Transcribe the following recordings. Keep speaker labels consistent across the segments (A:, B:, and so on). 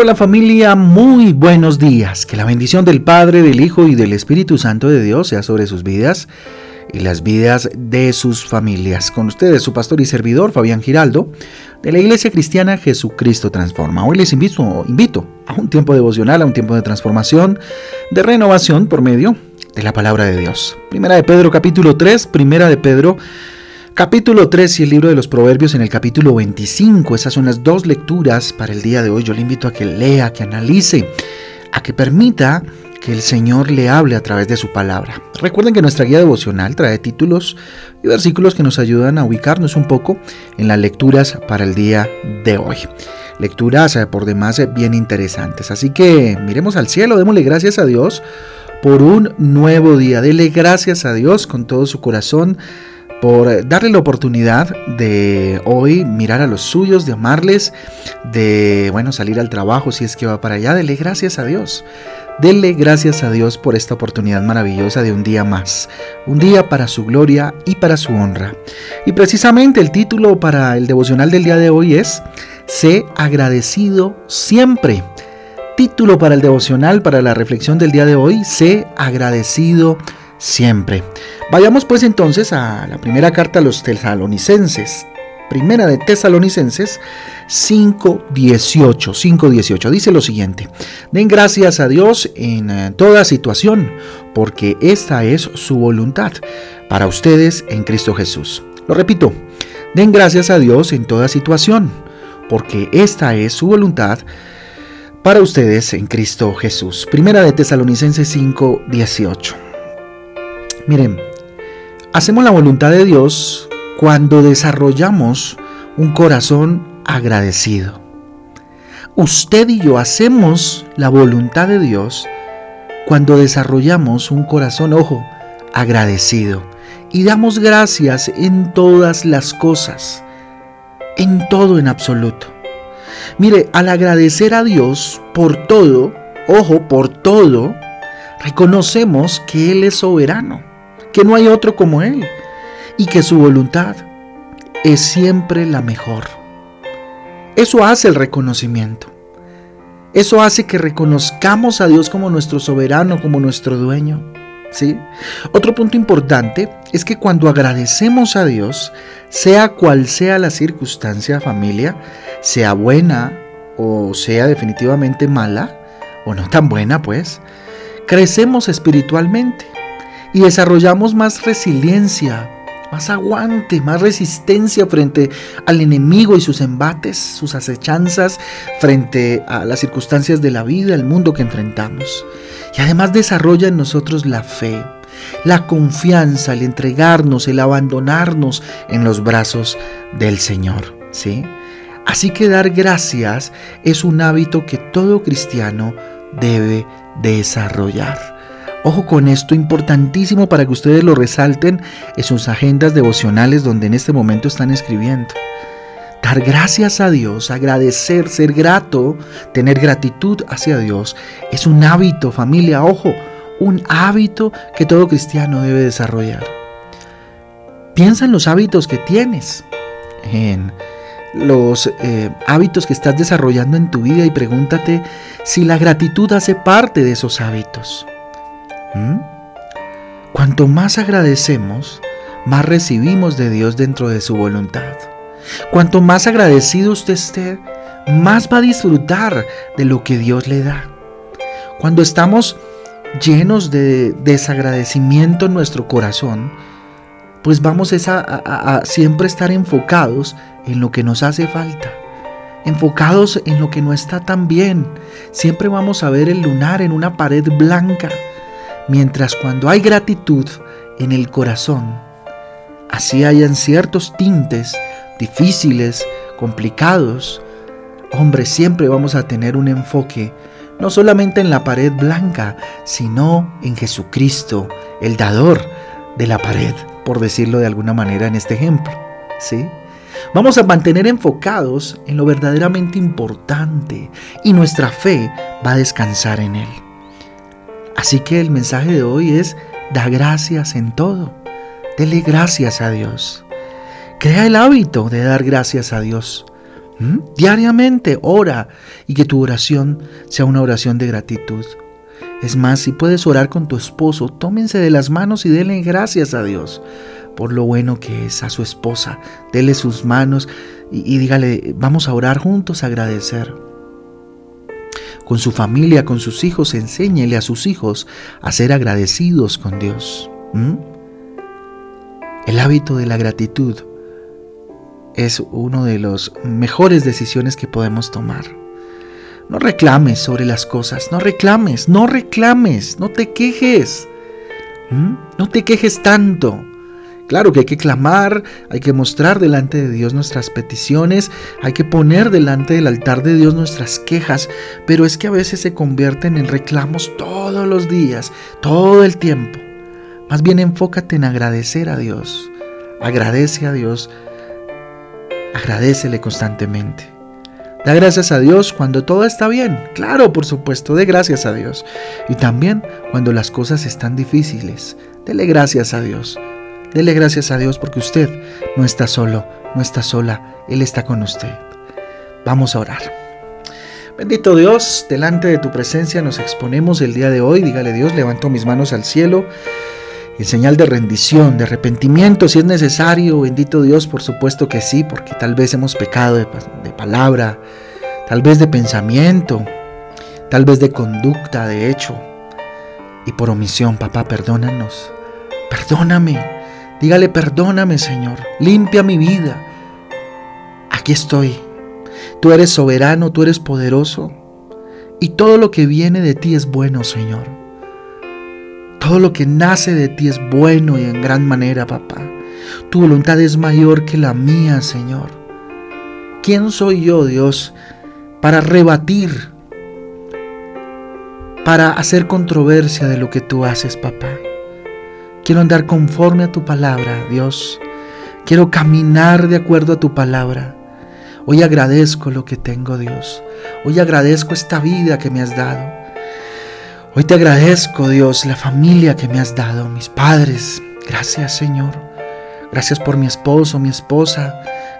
A: Hola familia, muy buenos días. Que la bendición del Padre, del Hijo y del Espíritu Santo de Dios sea sobre sus vidas y las vidas de sus familias. Con ustedes su pastor y servidor Fabián Giraldo de la Iglesia Cristiana Jesucristo Transforma. Hoy les invito, invito a un tiempo devocional, a un tiempo de transformación, de renovación por medio de la palabra de Dios. Primera de Pedro capítulo 3, primera de Pedro 3 y el libro de los Proverbios en el capítulo 25. Esas son las dos lecturas para el día de hoy. Yo le invito a que lea, que analice, a que permita que el Señor le hable a través de su palabra. Recuerden que nuestra guía devocional trae títulos y versículos que nos ayudan a ubicarnos un poco en las lecturas para el día de hoy. Lecturas eh, por demás eh, bien interesantes. Así que miremos al cielo, démosle gracias a Dios por un nuevo día. Dele gracias a Dios con todo su corazón por darle la oportunidad de hoy mirar a los suyos, de amarles, de, bueno, salir al trabajo si es que va para allá. Dele gracias a Dios. Dele gracias a Dios por esta oportunidad maravillosa de un día más, un día para su gloria y para su honra. Y precisamente el título para el devocional del día de hoy es Sé agradecido siempre. Título para el devocional, para la reflexión del día de hoy, Sé agradecido siempre siempre. Vayamos pues entonces a la primera carta a los tesalonicenses. Primera de Tesalonicenses 5.18. 5.18 dice lo siguiente. Den gracias a Dios en eh, toda situación, porque esta es su voluntad para ustedes en Cristo Jesús. Lo repito. Den gracias a Dios en toda situación, porque esta es su voluntad para ustedes en Cristo Jesús. Primera de Tesalonicenses 5.18. Miren, hacemos la voluntad de Dios cuando desarrollamos un corazón agradecido. Usted y yo hacemos la voluntad de Dios cuando desarrollamos un corazón, ojo, agradecido. Y damos gracias en todas las cosas, en todo en absoluto. Mire, al agradecer a Dios por todo, ojo, por todo, reconocemos que Él es soberano que no hay otro como Él y que su voluntad es siempre la mejor. Eso hace el reconocimiento. Eso hace que reconozcamos a Dios como nuestro soberano, como nuestro dueño. ¿sí? Otro punto importante es que cuando agradecemos a Dios, sea cual sea la circunstancia, familia, sea buena o sea definitivamente mala, o no tan buena, pues, crecemos espiritualmente y desarrollamos más resiliencia, más aguante, más resistencia frente al enemigo y sus embates, sus acechanzas, frente a las circunstancias de la vida, el mundo que enfrentamos. Y además desarrolla en nosotros la fe, la confianza, el entregarnos, el abandonarnos en los brazos del Señor. ¿sí? Así que dar gracias es un hábito que todo cristiano debe desarrollar. Ojo con esto, importantísimo para que ustedes lo resalten en sus agendas devocionales donde en este momento están escribiendo. Dar gracias a Dios, agradecer, ser grato, tener gratitud hacia Dios, es un hábito, familia, ojo, un hábito que todo cristiano debe desarrollar. Piensa en los hábitos que tienes, en los eh, hábitos que estás desarrollando en tu vida y pregúntate si la gratitud hace parte de esos hábitos. ¿Mm? Cuanto más agradecemos, más recibimos de Dios dentro de su voluntad. Cuanto más agradecido usted esté, más va a disfrutar de lo que Dios le da. Cuando estamos llenos de desagradecimiento en nuestro corazón, pues vamos a, a, siempre estar enfocados en lo que nos hace falta, enfocados en lo que no está tan bien. Siempre vamos a ver el lunar en una pared blanca Mientras cuando hay gratitud en el corazón, así hayan ciertos tintes difíciles, complicados, hombre, siempre vamos a tener un enfoque no solamente en la pared blanca, sino en Jesucristo, el dador de la pared, por decirlo de alguna manera en este ejemplo. ¿Sí? Vamos a mantener enfocados en lo verdaderamente importante y nuestra fe va a descansar en él. Así que el mensaje de hoy es, da gracias en todo. Dele gracias a Dios. Crea el hábito de dar gracias a Dios. ¿Mm? Diariamente ora y que tu oración sea una oración de gratitud. Es más, si puedes orar con tu esposo, tómense de las manos y denle gracias a Dios por lo bueno que es a su esposa. Dele sus manos y, dígale, vamos a orar juntos, a agradecer. Con su familia, con sus hijos, enséñele a sus hijos a ser agradecidos con Dios. El hábito de la gratitud es una de las mejores decisiones que podemos tomar. No reclames sobre las cosas, no reclames, no reclames, no te quejes. No te quejes tanto. Claro que hay que clamar, hay que mostrar delante de Dios nuestras peticiones, hay que poner delante del altar de Dios nuestras quejas, pero es que a veces se convierten en reclamos todos los días, todo el tiempo. Más bien enfócate en agradecer a Dios. Agradece a Dios. Agradecele constantemente. Da gracias a Dios cuando todo está bien. Claro, por supuesto, dé gracias a Dios. Y también cuando las cosas están difíciles. Dele gracias a Dios. Dele gracias a Dios porque usted no está solo, no está sola, Él está con usted. Vamos a orar. Bendito Dios, delante de tu presencia nos exponemos el día de hoy. Dígale Dios, levanto mis manos al cielo en señal de rendición, de arrepentimiento, si es necesario. Bendito Dios, por supuesto que sí, porque tal vez hemos pecado de, de palabra, tal vez de pensamiento, tal vez de conducta, de hecho. Y por omisión, papá, perdónanos. Perdóname. Dígale, perdóname Señor, limpia mi vida. Aquí estoy. Tú eres soberano, tú eres poderoso. Y todo lo que viene de ti es bueno, Señor. Todo lo que nace de ti es bueno y en gran manera, papá. Tu voluntad es mayor que la mía, Señor. ¿Quién soy yo, Dios, para rebatir, para hacer controversia de lo que tú haces, papá? Quiero andar conforme a tu palabra, Dios. Quiero caminar de acuerdo a tu palabra. Hoy agradezco lo que tengo, Dios. Hoy agradezco esta vida que me has dado. Hoy te agradezco, Dios, la familia que me has dado, mis padres. Gracias, Señor. Gracias por mi esposo, mi esposa.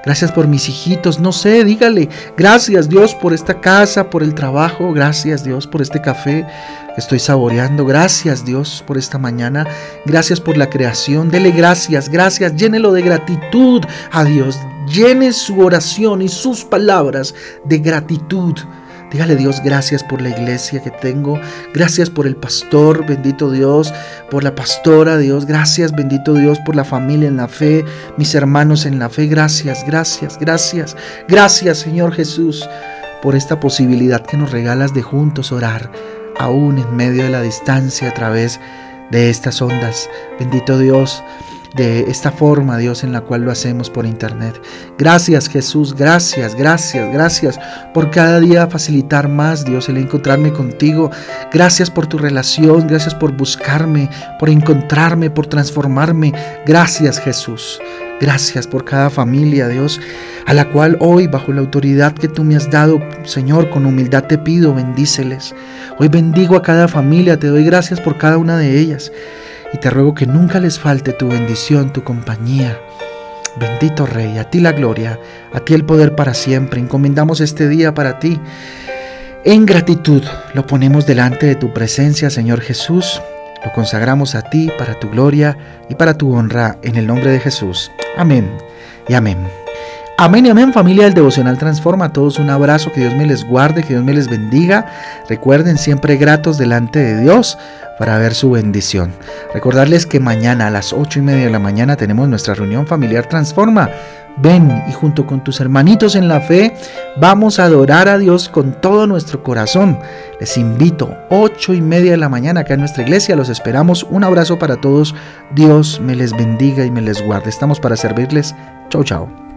A: Gracias por mis hijitos. No sé, dígale. Gracias, Dios, por esta casa, por el trabajo. Gracias, Dios, por este café estoy saboreando. Gracias Dios por esta mañana. Gracias por la creación. Dele gracias, gracias. Llénelo de gratitud a Dios. Llene su oración y sus palabras de gratitud. Dígale Dios, gracias por la iglesia que tengo. Gracias por el pastor, bendito Dios, por la pastora, Dios. Gracias, bendito Dios, por la familia en la fe, mis hermanos en la fe. Gracias, gracias, gracias. Gracias, Señor Jesús, por esta posibilidad que nos regalas de juntos orar aún en medio de la distancia a través de estas ondas. Bendito Dios, de esta forma, Dios, en la cual lo hacemos por internet. Gracias Jesús, gracias, gracias, gracias por cada día facilitar más, Dios, el encontrarme contigo. Gracias por tu relación, gracias por buscarme, por encontrarme, por transformarme. Gracias Jesús. Gracias por cada familia, Dios, a la cual hoy, bajo la autoridad que tú me has dado, Señor, con humildad te pido, bendíceles. Hoy bendigo a cada familia, te doy gracias por cada una de ellas y te ruego que nunca les falte tu bendición, tu compañía. Bendito Rey, a ti la gloria, a ti el poder para siempre. Encomendamos este día para ti. En gratitud lo ponemos delante de tu presencia, Señor Jesús. Lo consagramos a ti para tu gloria y para tu honra en el nombre de Jesús. Amén y amén. Amén y amén familia del Devocional Transforma. A todos un abrazo, que Dios me les guarde, que Dios me les bendiga. Recuerden siempre gratos delante de Dios para ver su bendición. Recordarles que mañana a las ocho y media de la mañana tenemos nuestra reunión familiar Transforma. Ven y junto con tus hermanitos en la fe vamos a adorar a Dios con todo nuestro corazón. Les invito, ocho y media de la mañana acá en nuestra iglesia. Los esperamos. Un abrazo para todos. Dios me les bendiga y me les guarde. Estamos para servirles. Chau, chao.